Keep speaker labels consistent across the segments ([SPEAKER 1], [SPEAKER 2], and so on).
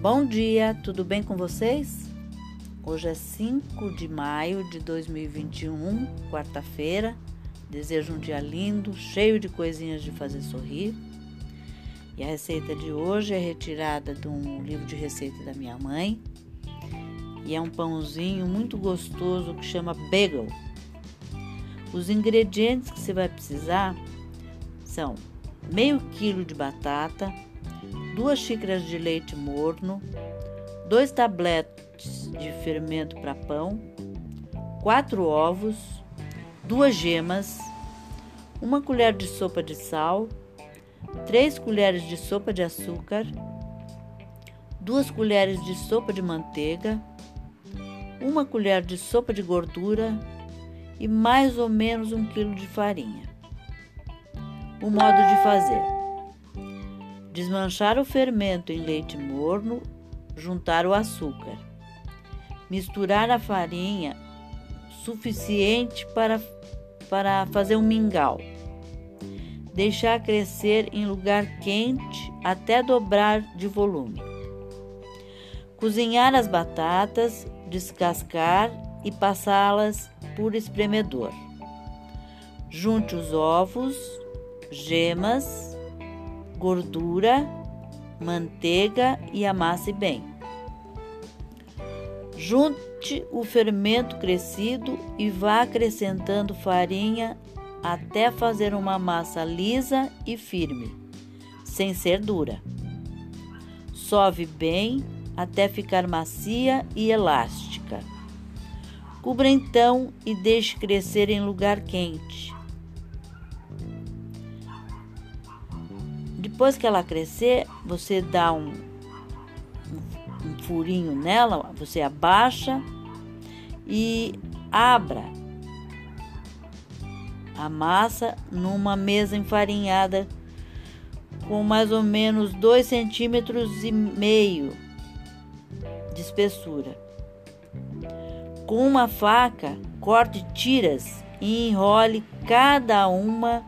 [SPEAKER 1] Bom dia, tudo bem com vocês? Hoje é 5 de maio de 2021, quarta-feira. Desejo um dia lindo, cheio de coisinhas de fazer sorrir. E a receita de hoje é retirada de um livro de receita da minha mãe. E é um pãozinho muito gostoso que chama bagel. Os ingredientes que você vai precisar são meio quilo de batata, duas xícaras de leite morno, dois tabletes de fermento para pão, quatro ovos, duas gemas, uma colher de sopa de sal, três colheres de sopa de açúcar, duas colheres de sopa de manteiga, uma colher de sopa de gordura e mais ou menos um quilo de farinha. O modo de fazer: Desmanchar o fermento em leite morno, juntar o açúcar. Misturar a farinha suficiente para, para fazer um mingau. Deixar crescer em lugar quente até dobrar de volume. Cozinhar as batatas, descascar e passá-las por espremedor. Junte os ovos, gemas, gordura, manteiga e amasse bem. Junte o fermento crescido e vá acrescentando farinha até fazer uma massa lisa e firme, sem ser dura. Sove bem até ficar macia e elástica. Cubra então e deixe crescer em lugar quente. Depois que ela crescer, você dá um, um, furinho nela, você abaixa e abra a massa numa mesa enfarinhada com mais ou menos dois centímetros e meio de espessura. Com uma faca, corte tiras e enrole cada uma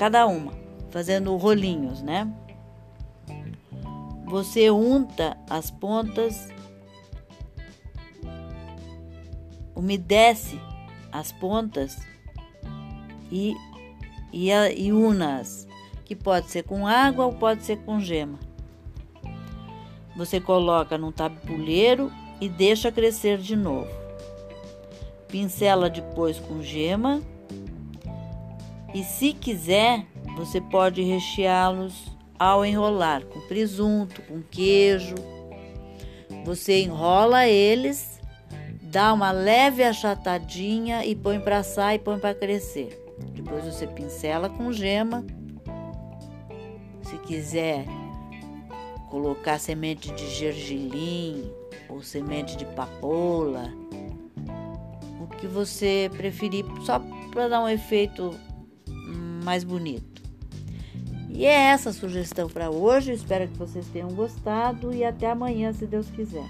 [SPEAKER 1] cada uma, fazendo rolinhos, né? Você unta as pontas, umedece as pontas e, e, e una-as, que pode ser com água ou pode ser com gema. Você coloca num tabuleiro e deixa crescer de novo. Pincela depois com gema e se quiser, você pode recheá-los ao enrolar com presunto, com queijo. Você enrola eles, dá uma leve achatadinha e põe para assar e põe para crescer. Depois você pincela com gema. Se quiser colocar semente de gergelim ou semente de papoula, o que você preferir, só para dar um efeito mais bonito. E é essa a sugestão para hoje. Espero que vocês tenham gostado e até amanhã, se Deus quiser.